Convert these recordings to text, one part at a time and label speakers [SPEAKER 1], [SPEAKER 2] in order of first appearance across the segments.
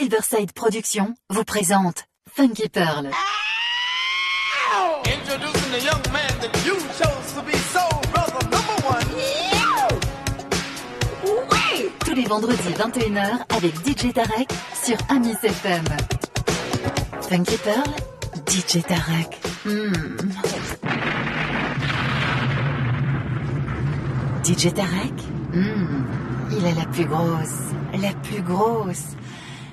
[SPEAKER 1] Silverside Productions vous présente Funky Pearl. Tous les vendredis 21h avec DJ Tarek sur Amis FM. Funky Pearl, DJ Tarek. Hmm. DJ Tarek, hmm. il a la plus grosse, la plus grosse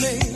[SPEAKER 2] me.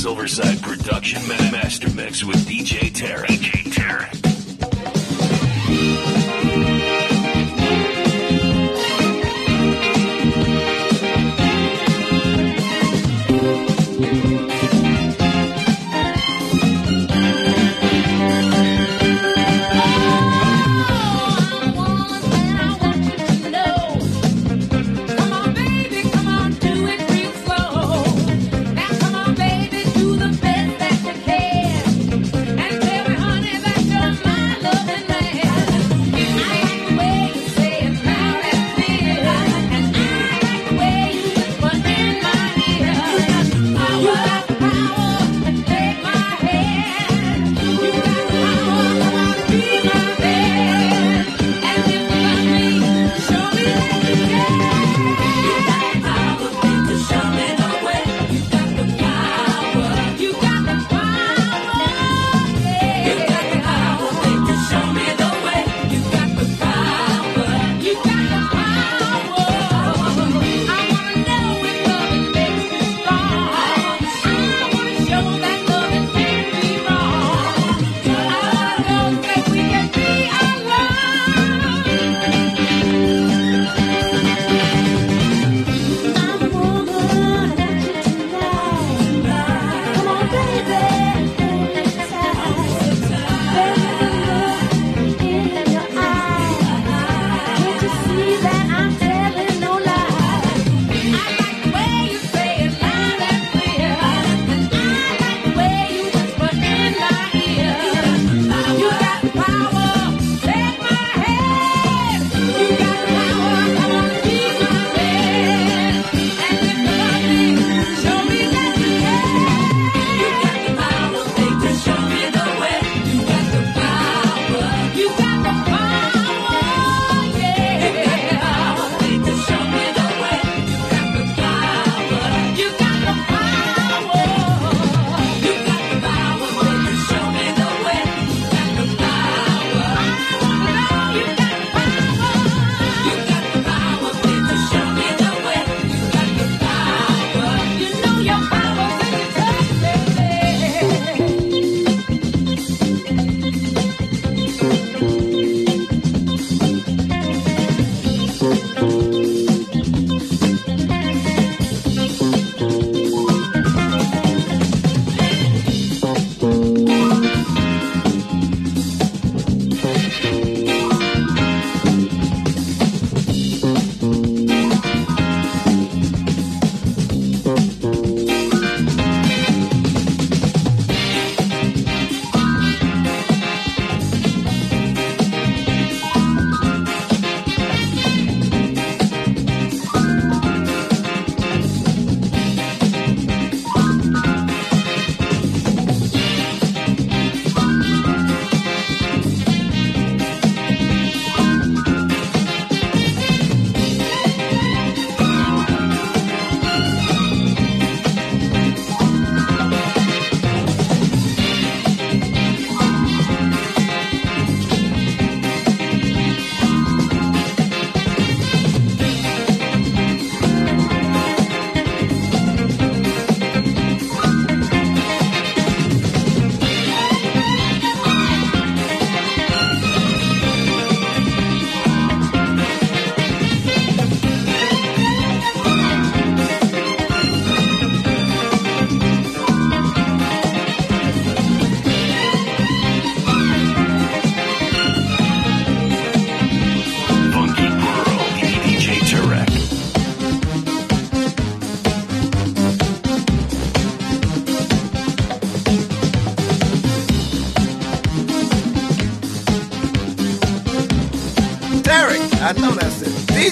[SPEAKER 3] Silverside Production Ma- Master Mix with. DJ Tarek.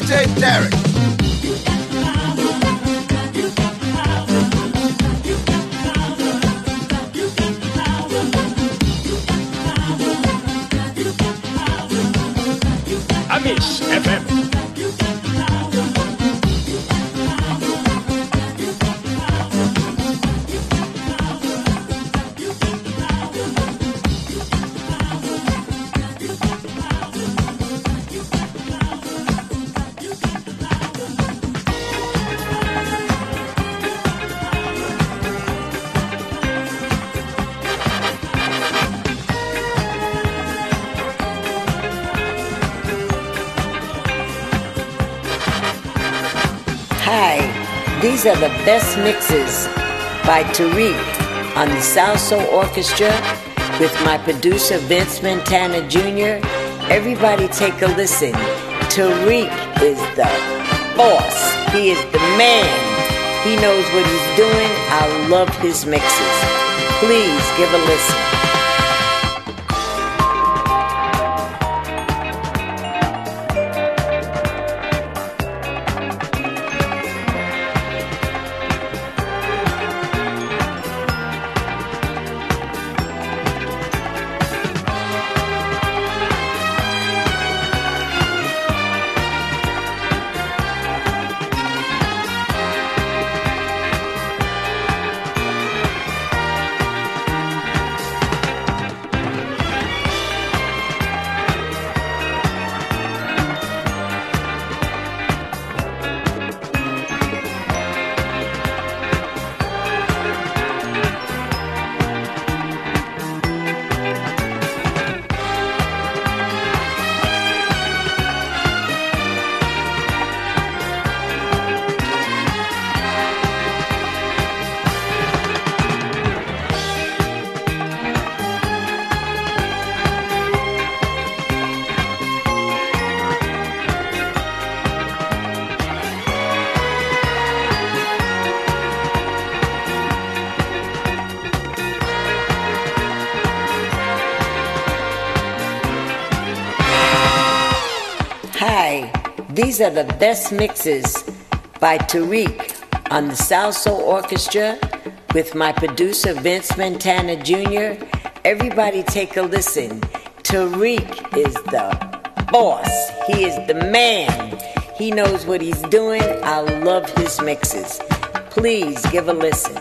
[SPEAKER 3] DJ
[SPEAKER 4] Derek.
[SPEAKER 5] These are the best mixes by Tarek on the Salsoul Orchestra with my producer Vince Montana Jr. Everybody take a listen. Tarek is the boss. He is the man. He knows what he's doing. I love his mixes. Please give a listen. These are the best mixes by Tarek on the Salsoul Orchestra with my producer Vince Montana Jr. Everybody take a listen. Tarek is the boss. He is the man. He knows what he's doing. I love his mixes. Please give a listen.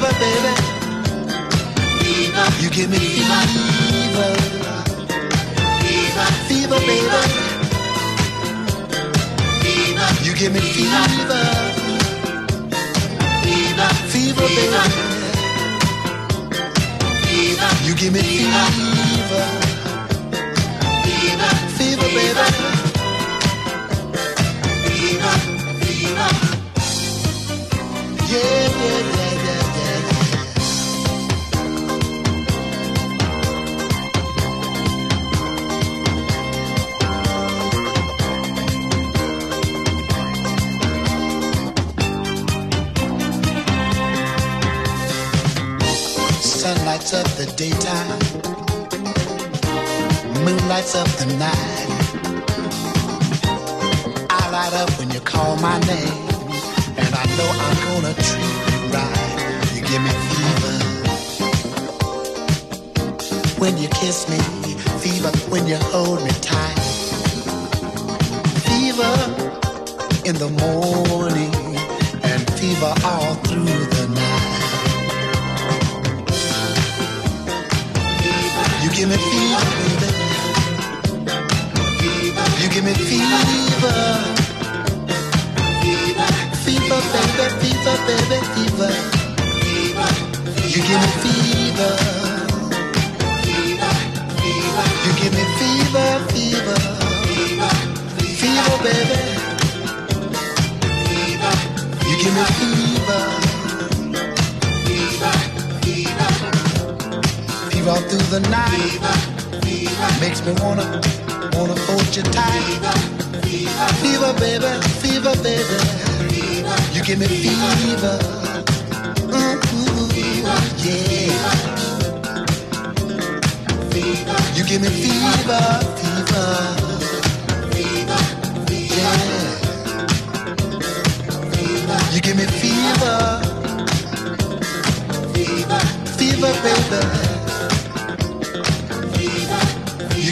[SPEAKER 6] Fever, baby. Fever. You give me fever. Fever, Fever, baby. Fever. You give me fever. Fever, Fever, baby. You give me fever. Fever, Fever, baby. Yeah, yeah, yeah, yeah, lights up the daytime, moon lights up the night. I light up when you call my name, and I know I'm gonna treat you right. You give me fever. When you kiss me, fever. When you hold me tight, fever in the morning, and fever all through give me fever, baby. You give me fever. Fever, baby, fever, baby, fever. You give me fever. You give me fever, fever. Fever, baby. You give me fever. Fever through the night. Makes me wanna, wanna hold you tight. Fever, baby, fever, baby. You give me fever. Ooh, yeah. You give me fever, fever. Yeah. You give me fever. Fever. You give me fever. Yeah, yeah, yeah, yeah, yeah. You know, baby,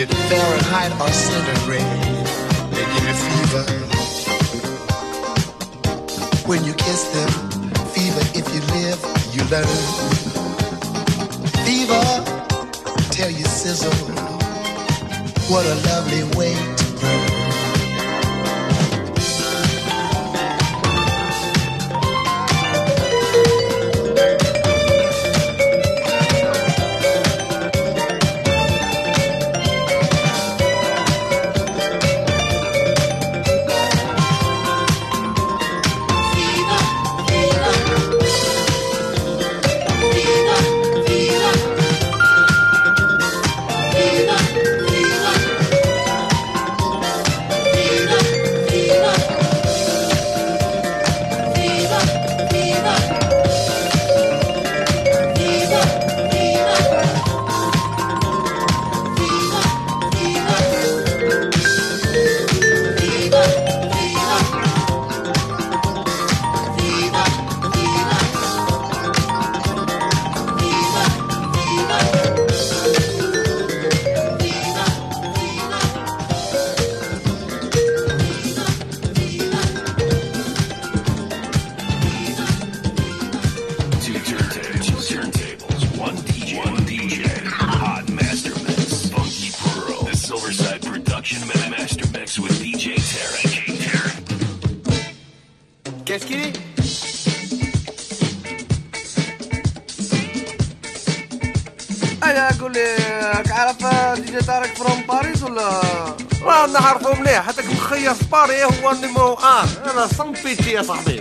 [SPEAKER 6] it Fahrenheit or centigrade. They give you fever. When you kiss them, fever. If you live, you learn. Fever, tell you sizzle. What a lovely way to
[SPEAKER 7] 我的猫啊，让它上飞机啊啥的。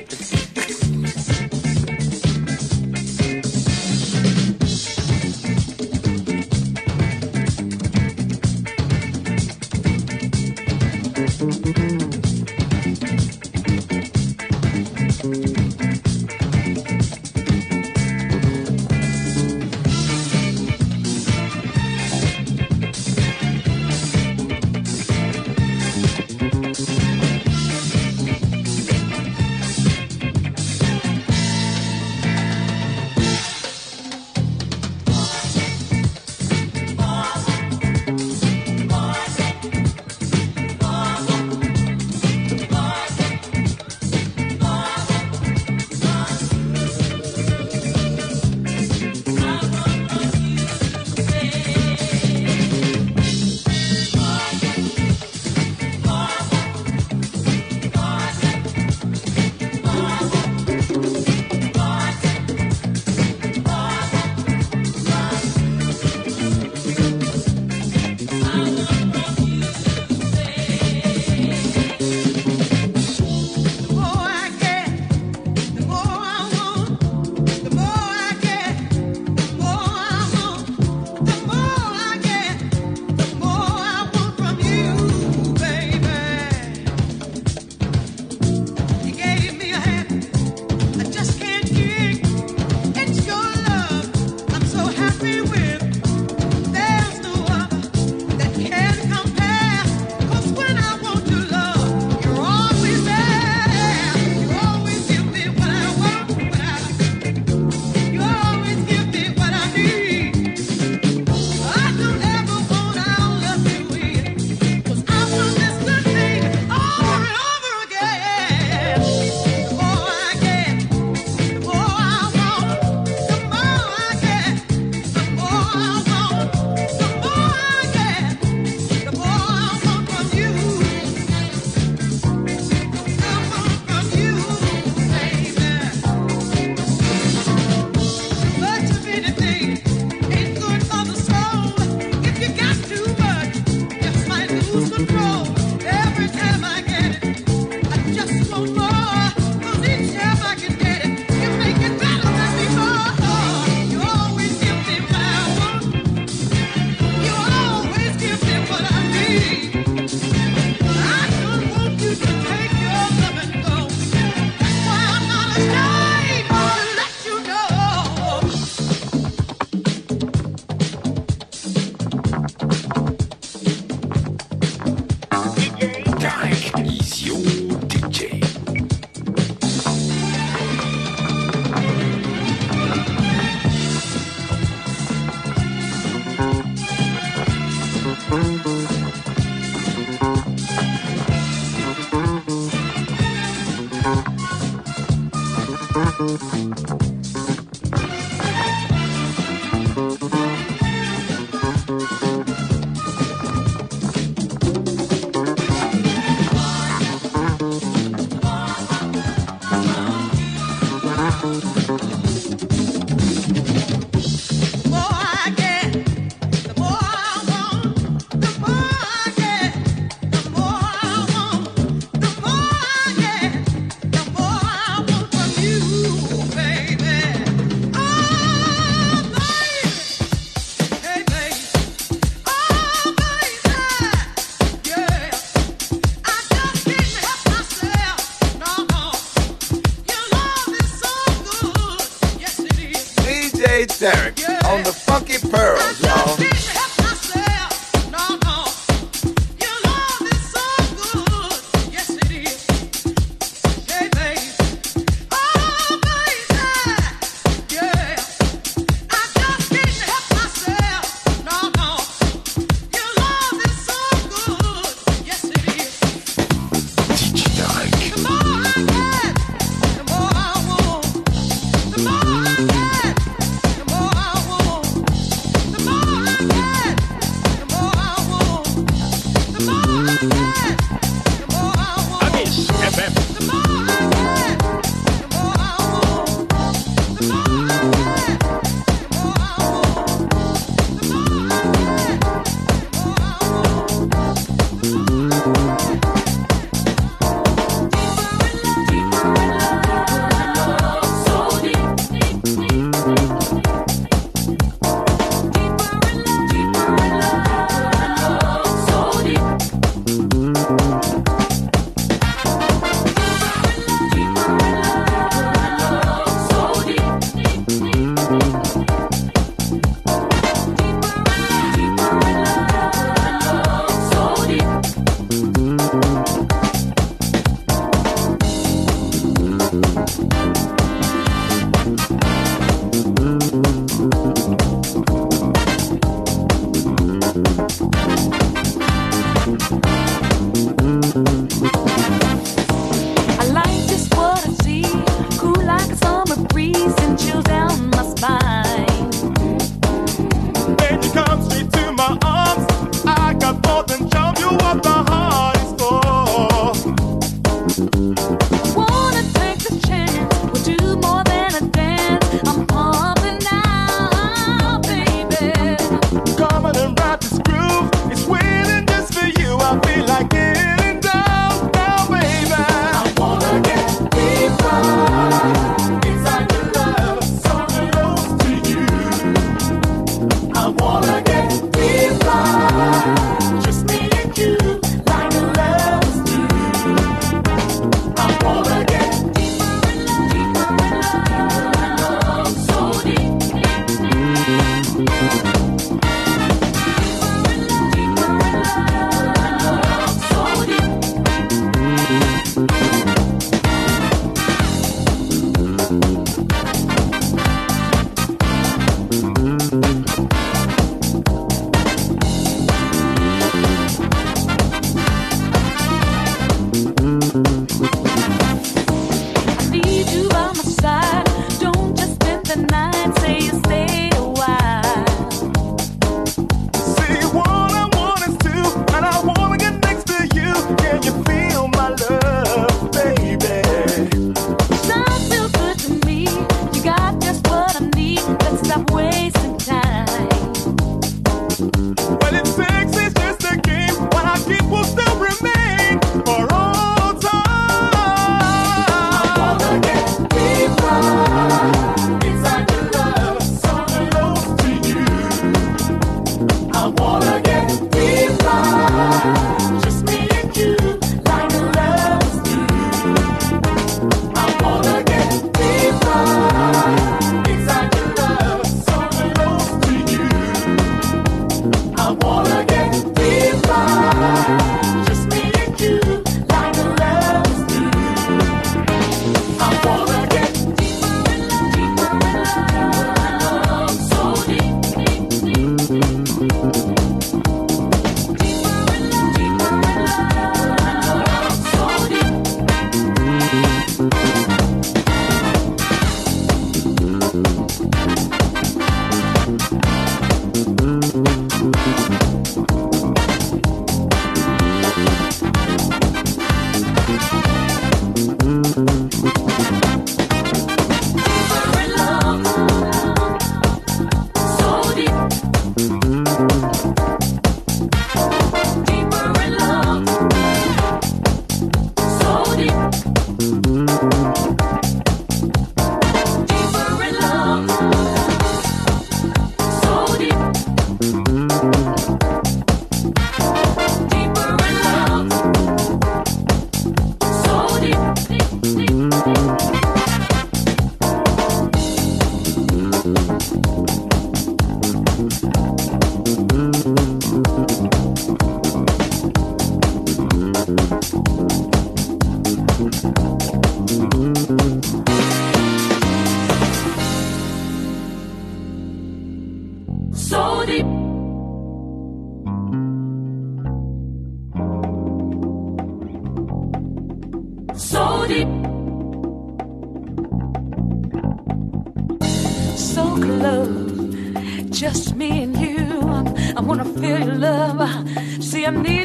[SPEAKER 7] DJ Tarek
[SPEAKER 3] on the Funky Pearls,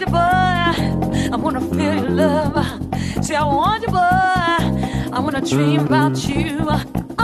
[SPEAKER 8] you,
[SPEAKER 3] boy. I wanna feel your love. See, I want you, boy. I wanna dream about you.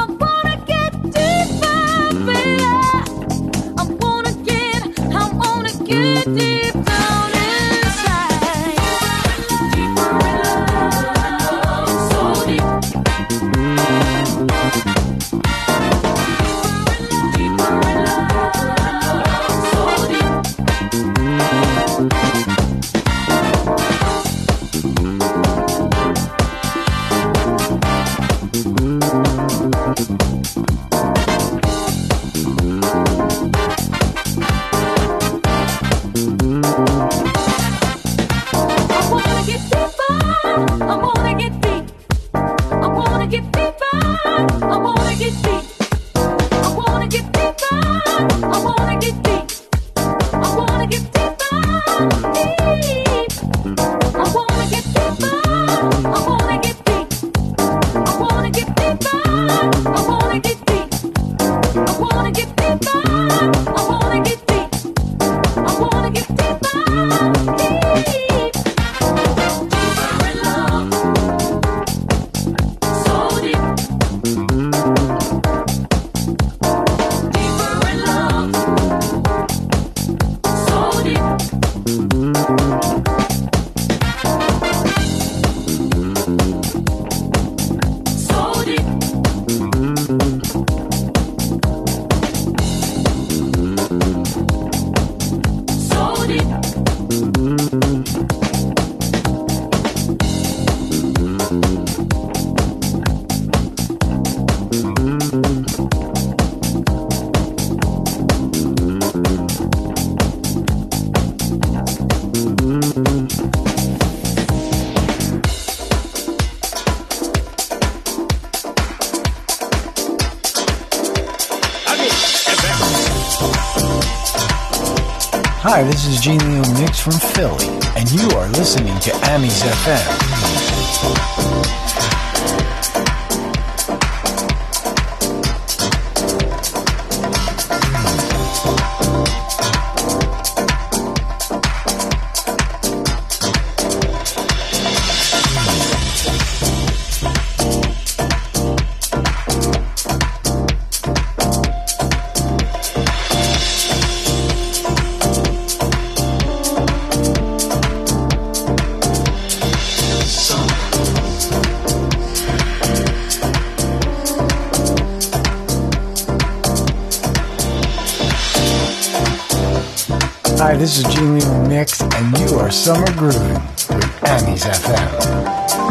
[SPEAKER 9] Genio Mix from Philly, and you are listening to Amis FM. this is Julian Mix, and you are Summer Grooving with Annie's FM.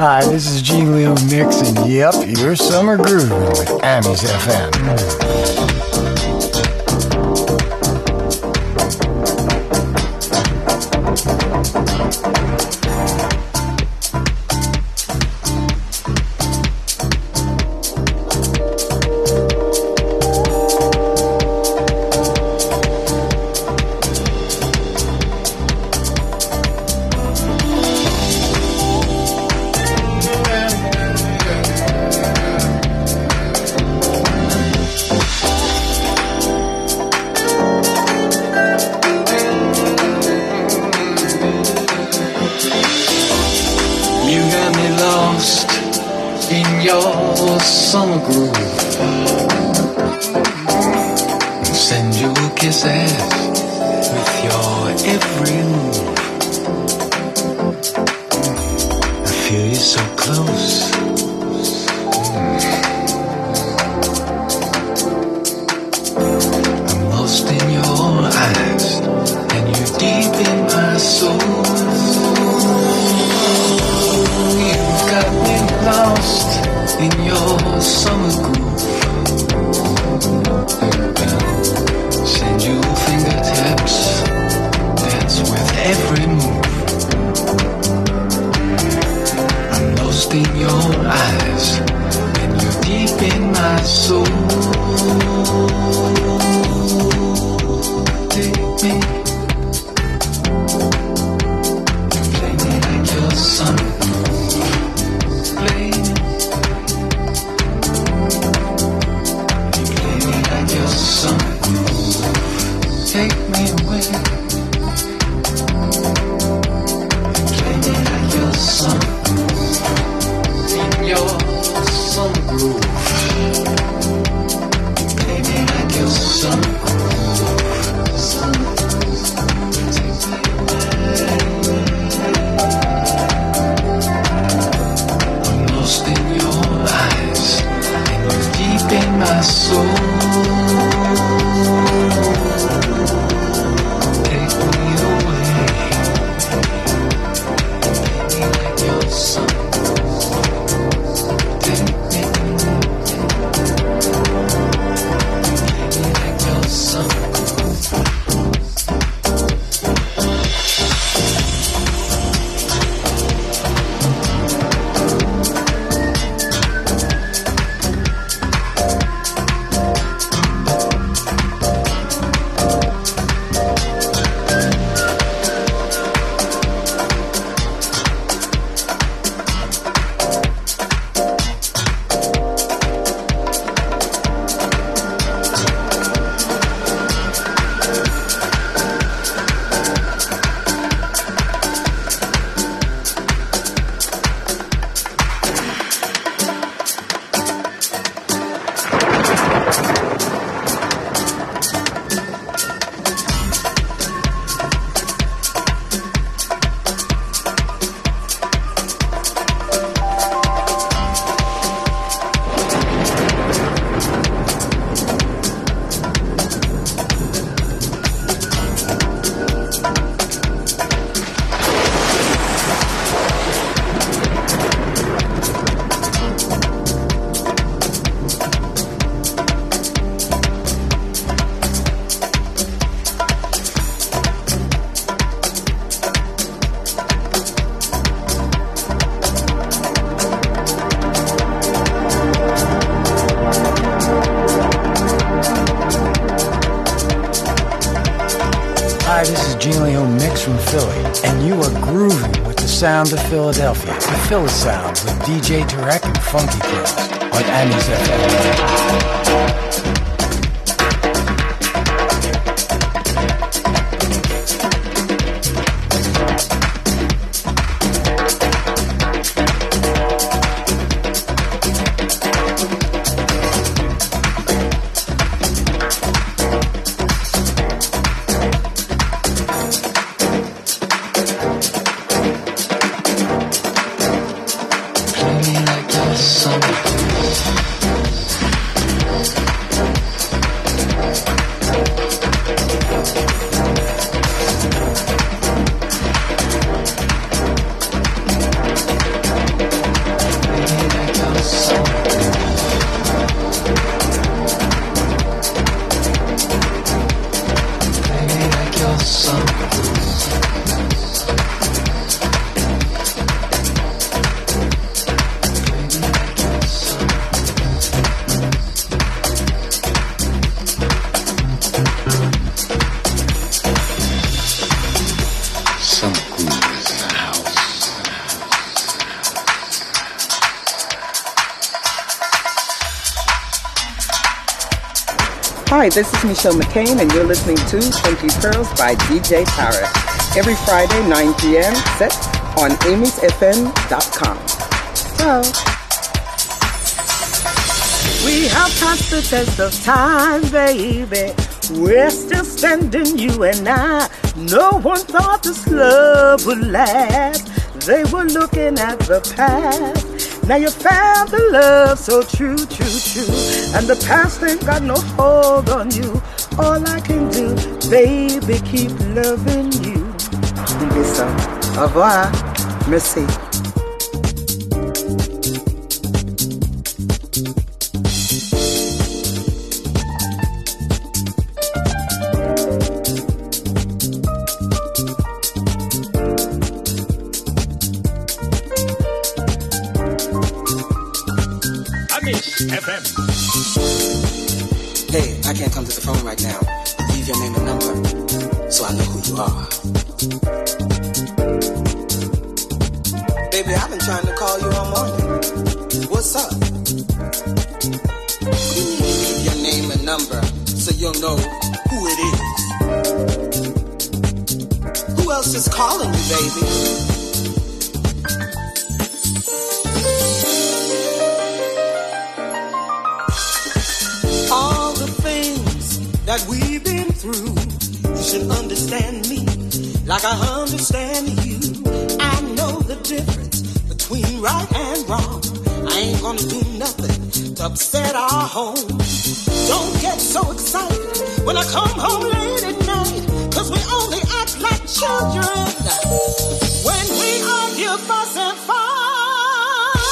[SPEAKER 9] Hi, this is Gene Leo Mix, and yep, your summer grooving with Amies FM.
[SPEAKER 10] Your summer groove.
[SPEAKER 9] Sound of Philadelphia, the Philly sound with DJ Tarek and Funky Kills on Annie's FM.
[SPEAKER 11] This is Michelle McCain, and you're listening to Funky Pearls by DJ Tarek. Every Friday, 9 p.m., set on amysfm.com. So,
[SPEAKER 12] We have passed the test of time, baby. We're still standing, you and I. No one thought this love would last. They were looking at the past. Now you found the love so true, true, true. And the past ain't got no hold on you. All I can do, baby, keep loving you.
[SPEAKER 11] Bisous. Au revoir. Merci.
[SPEAKER 12] home. Don't get so excited when I come home late at night, cause we only act like children when we argue, fuss, and fight.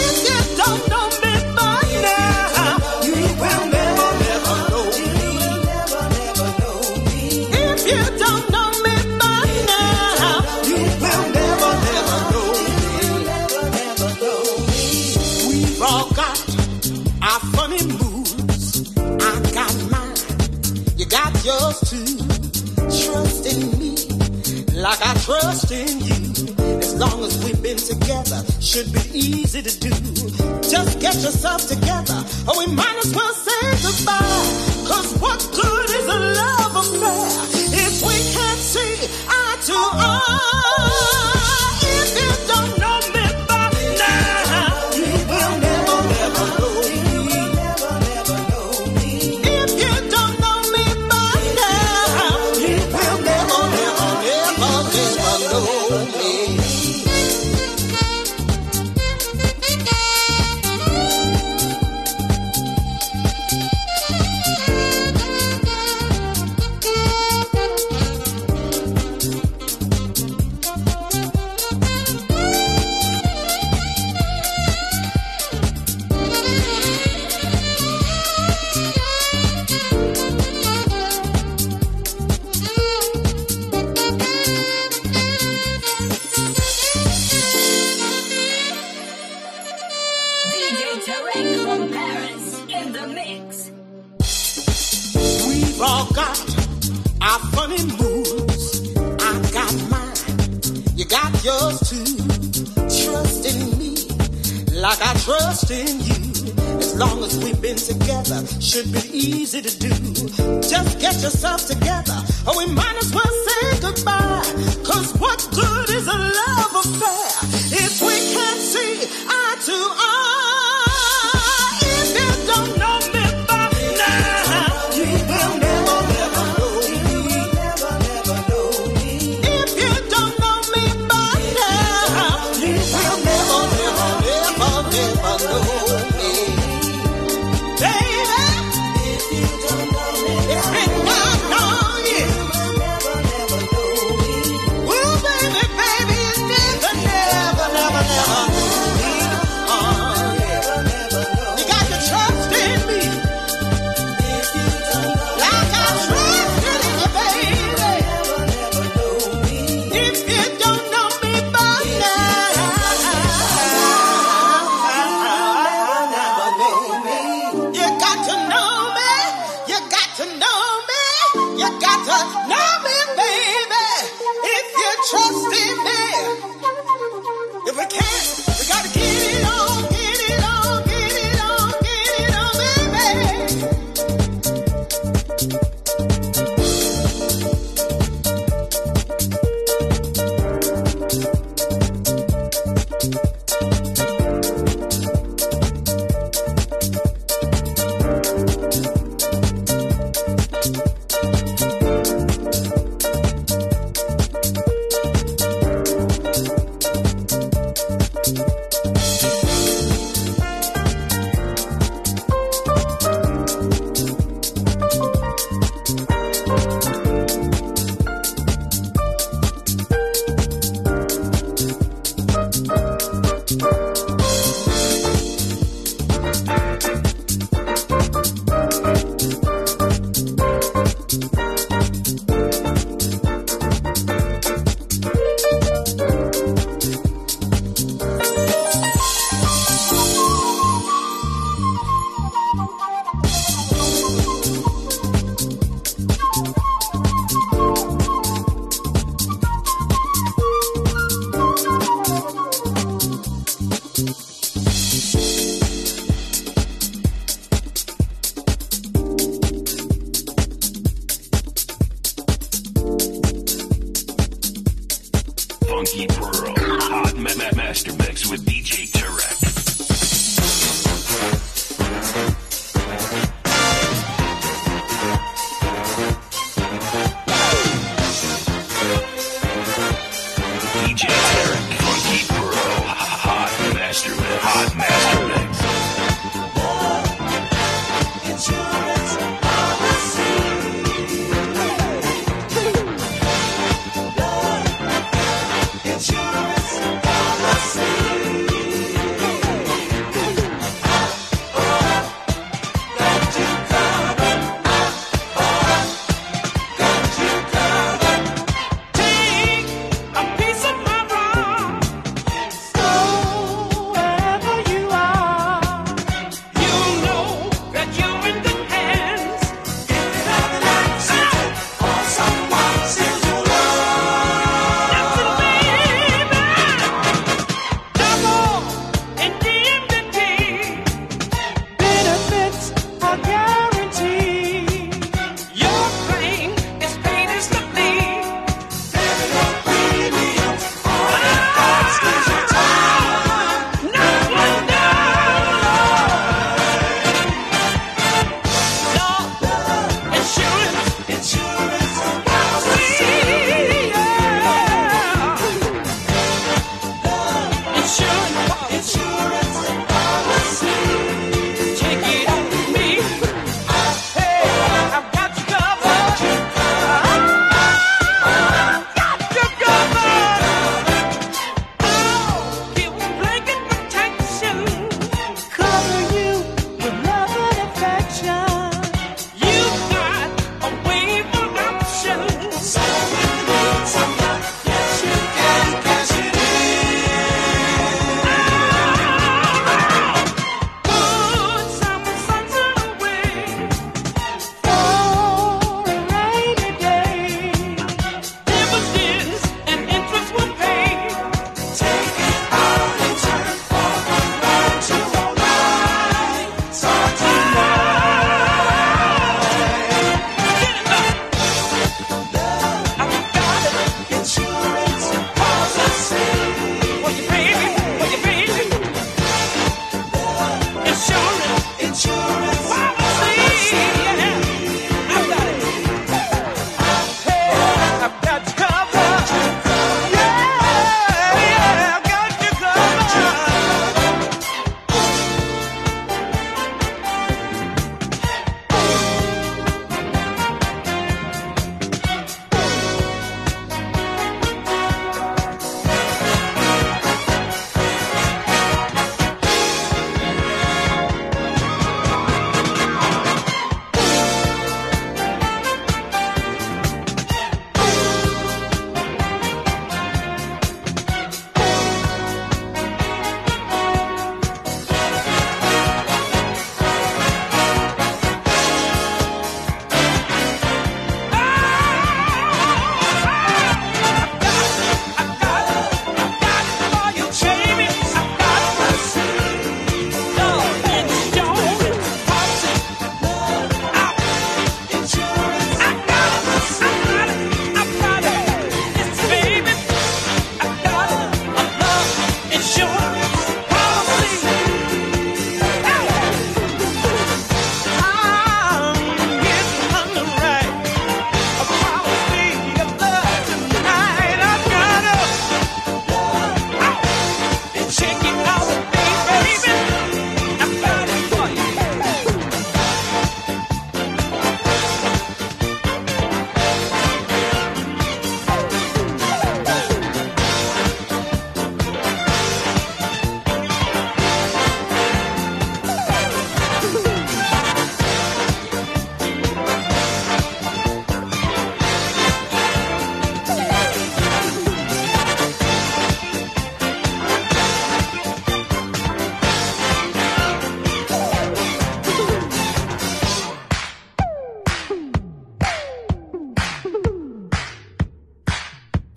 [SPEAKER 12] If you don't know me by now, you will never, never know me. If you don't know I got trust in you. As long as we've been together, should be easy to do. Just get yourself together, or we might as well say goodbye. Cause what good is a love?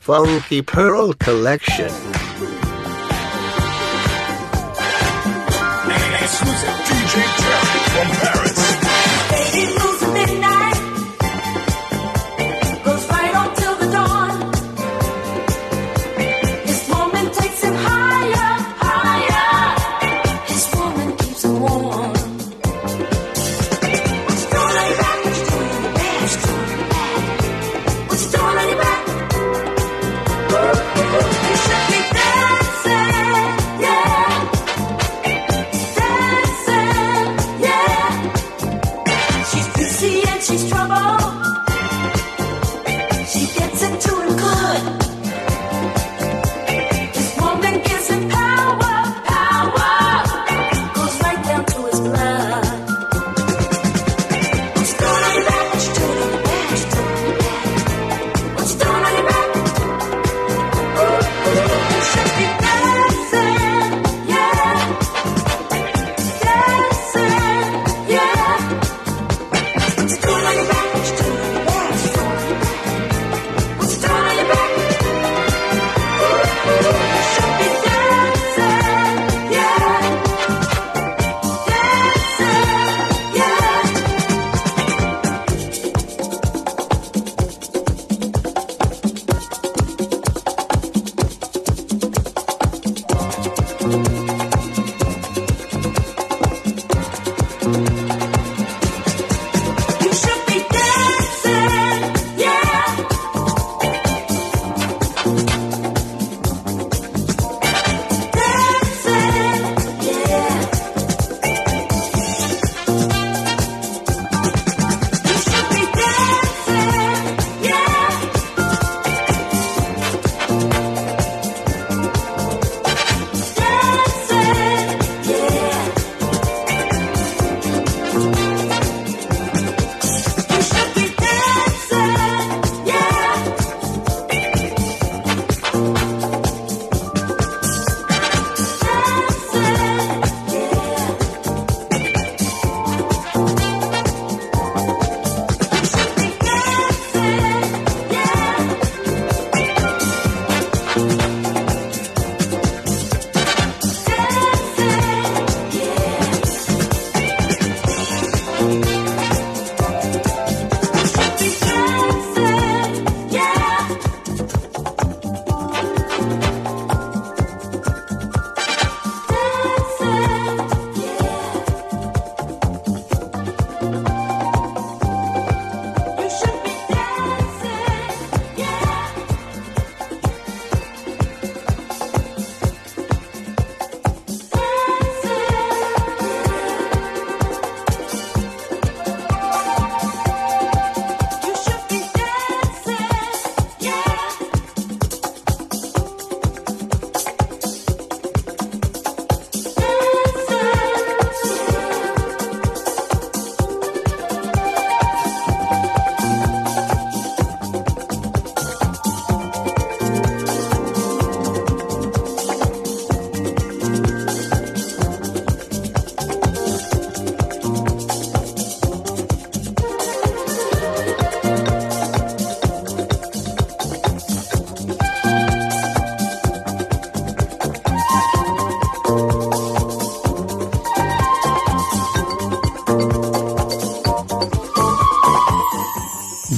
[SPEAKER 13] Funky Pearl
[SPEAKER 14] Collection.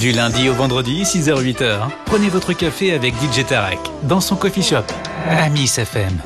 [SPEAKER 15] Du lundi au vendredi, 6h-8h, prenez votre café avec DJ Tarek dans son coffee shop à
[SPEAKER 3] Miss FM.